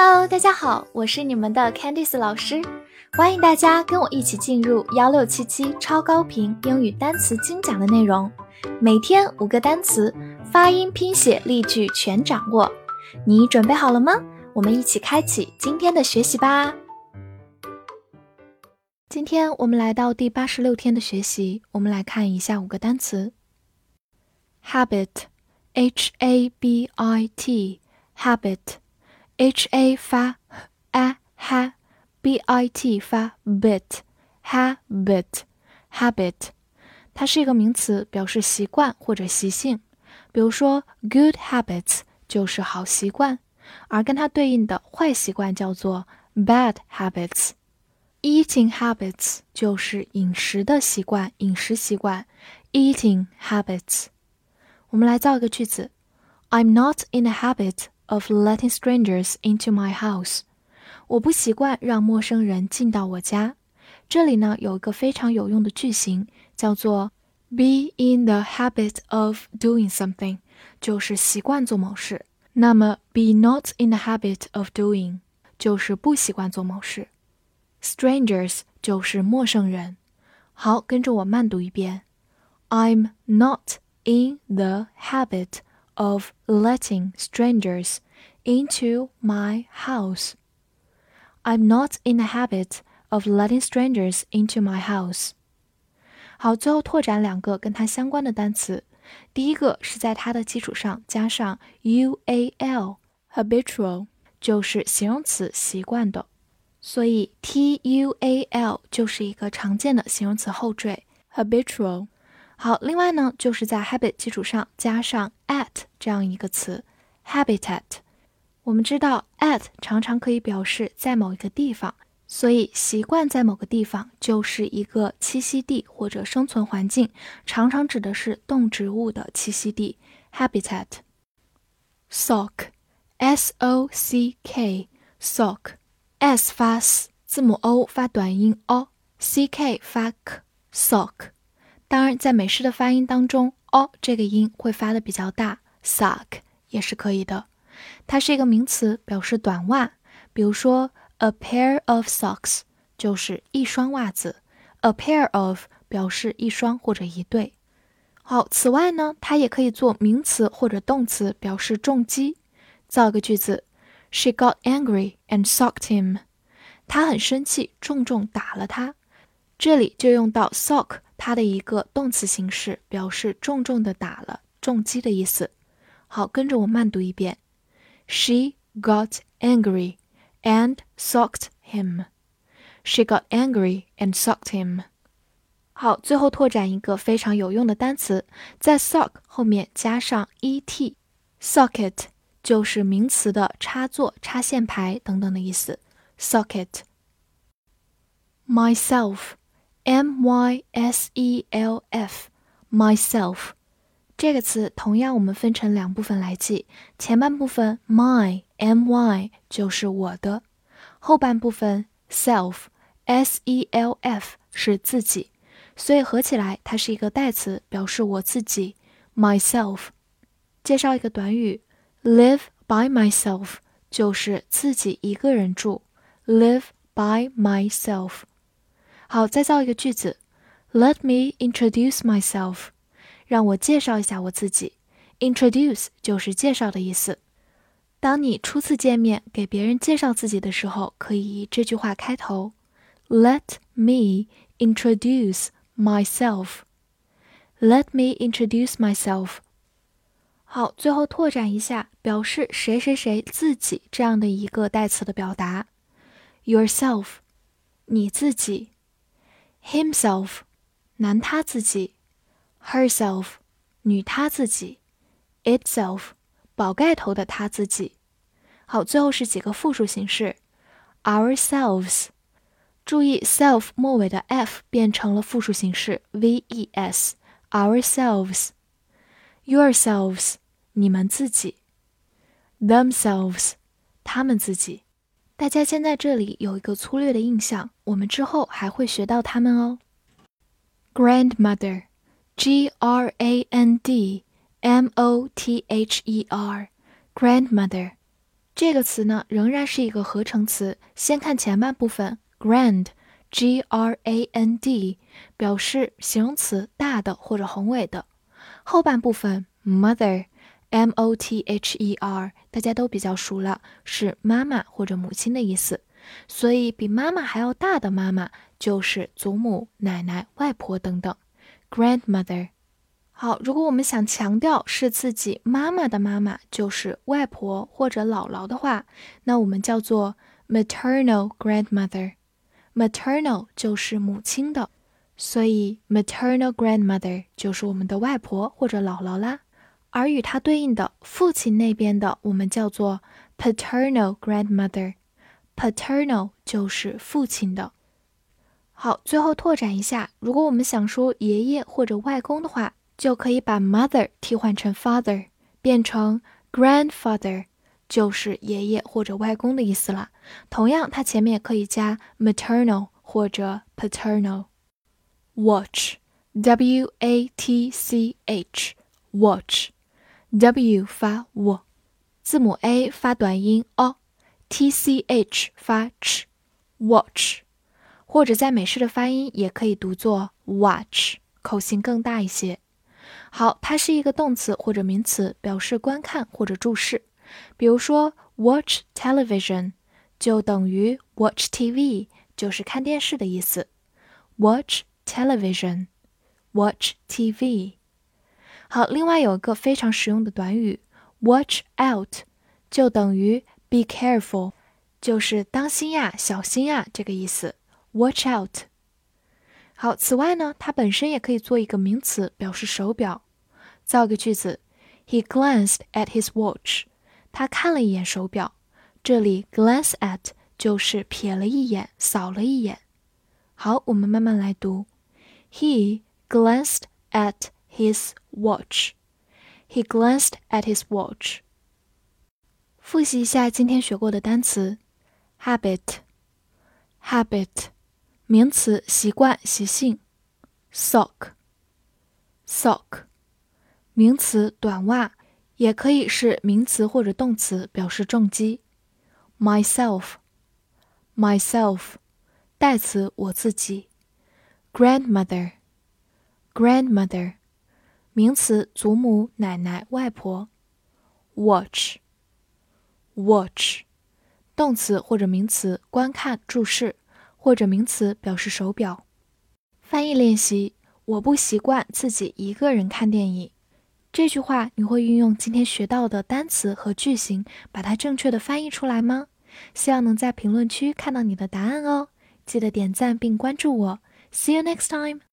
Hello，大家好，我是你们的 Candice 老师，欢迎大家跟我一起进入幺六七七超高频英语单词精讲的内容，每天五个单词，发音、拼写、例句全掌握，你准备好了吗？我们一起开启今天的学习吧。今天我们来到第八十六天的学习，我们来看一下五个单词：habit，h a b i t，habit。h a 发 a ha，b i t 发 bit，habit，habit，它是一个名词，表示习惯或者习性。比如说，good habits 就是好习惯，而跟它对应的坏习惯叫做 bad habits。eating habits 就是饮食的习惯，饮食习惯，eating habits。我们来造一个句子：I'm not in the habit。 of letting strangers into my house，我不习惯让陌生人进到我家。这里呢有一个非常有用的句型，叫做 be in the habit of doing something，就是习惯做某事。那么 be not in the habit of doing 就是不习惯做某事。strangers 就是陌生人。好，跟着我慢读一遍。I'm not in the habit of letting strangers into my house. I'm not in the habit of letting strangers into my house. 好，最后拓展两个跟它相关的单词。第一个是在它的基础上加上 ual，habitual 就是形容词习惯的，所以 tual 就是一个常见的形容词后缀 habitual。 好，另外呢，就是在 habit 基础上加上 at 这样一个词，habitat。我们知道 at 常常可以表示在某一个地方，所以习惯在某个地方就是一个栖息地或者生存环境，常常指的是动植物的栖息地 habitat。sock，s o c k，sock，s 发 s，字母 o 发短音 o，c k 发 k，sock。当然，在美式的发音当中，o 这个音会发的比较大，sock 也是可以的。它是一个名词，表示短袜。比如说，a pair of socks 就是一双袜子，a pair of 表示一双或者一对。好，此外呢，它也可以做名词或者动词，表示重击。造个句子：She got angry and socked him。她很生气，重重打了他。这里就用到 sock。它的一个动词形式，表示重重的打了，重击的意思。好，跟着我慢读一遍：She got angry and socked him. She got angry and socked him. 好，最后拓展一个非常有用的单词，在 sock 后面加上 et，socket 就是名词的插座、插线排等等的意思。socket myself。M Y S E L F，myself 这个词同样我们分成两部分来记，前半部分 my M Y 就是我的，后半部分 self S E L F 是自己，所以合起来它是一个代词，表示我自己 myself。介绍一个短语 live by myself，就是自己一个人住 live by myself。好，再造一个句子，Let me introduce myself，让我介绍一下我自己。Introduce 就是介绍的意思。当你初次见面给别人介绍自己的时候，可以这句话开头：Let me introduce myself。Let me introduce myself。好，最后拓展一下，表示谁谁谁自己这样的一个代词的表达：yourself，你自己。himself，男他自己；herself，女他自己；itself，宝盖头的他自己。好，最后是几个复数形式：ourselves。注意，self 末尾的 f 变成了复数形式 v-e-s。ourselves，yourselves，你们自己；themselves，他们自己。大家先在这里有一个粗略的印象，我们之后还会学到它们哦。Grandmother，G R A N D M O T H E R，Grandmother，这个词呢仍然是一个合成词。先看前半部分，grand，g r a n d，表示形容词大的或者宏伟的。后半部分 mother Mother，大家都比较熟了，是妈妈或者母亲的意思。所以比妈妈还要大的妈妈就是祖母、奶奶、外婆等等，grandmother。好，如果我们想强调是自己妈妈的妈妈，就是外婆或者姥姥的话，那我们叫做 maternal grandmother。maternal 就是母亲的，所以 maternal grandmother 就是我们的外婆或者姥姥啦。而与它对应的父亲那边的，我们叫做 paternal grandmother。paternal 就是父亲的。好，最后拓展一下，如果我们想说爷爷或者外公的话。就可以把 mother 替换成 father，变成 grandfather，就是爷爷或者外公的意思了。同样，它前面也可以加 maternal 或者 paternal。watch，W-A-T-C-H，watch W 发 w，字母 a 发短音 o，t c h 发 ch，watch，或者在美式的发音也可以读作 watch，口型更大一些。好，它是一个动词或者名词，表示观看或者注视。比如说，watch television 就等于 watch TV，就是看电视的意思。watch television，watch TV。好，另外有一个非常实用的短语，watch out 就等于 be careful，就是当心呀、小心呀这个意思。watch out。好，此外呢，它本身也可以做一个名词，表示手表。造个句子：He glanced at his watch。他看了一眼手表。这里 glance at 就是瞥了一眼、扫了一眼。好，我们慢慢来读。He glanced at his watch. He glanced at his watch. 复习一下今天学过的单词：habit, habit。名词习惯、习性，sock，sock，名词短袜，也可以是名词或者动词，表示重击。myself，myself，代词我自己。grandmother，grandmother， 名词祖母、奶奶、外婆。watch，watch，动词或者名词观看、注视。或者名词表示手表。翻译练习：我不习惯自己一个人看电影。这句话你会运用今天学到的单词和句型，把它正确的翻译出来吗？希望能在评论区看到你的答案哦！记得点赞并关注我。See you next time.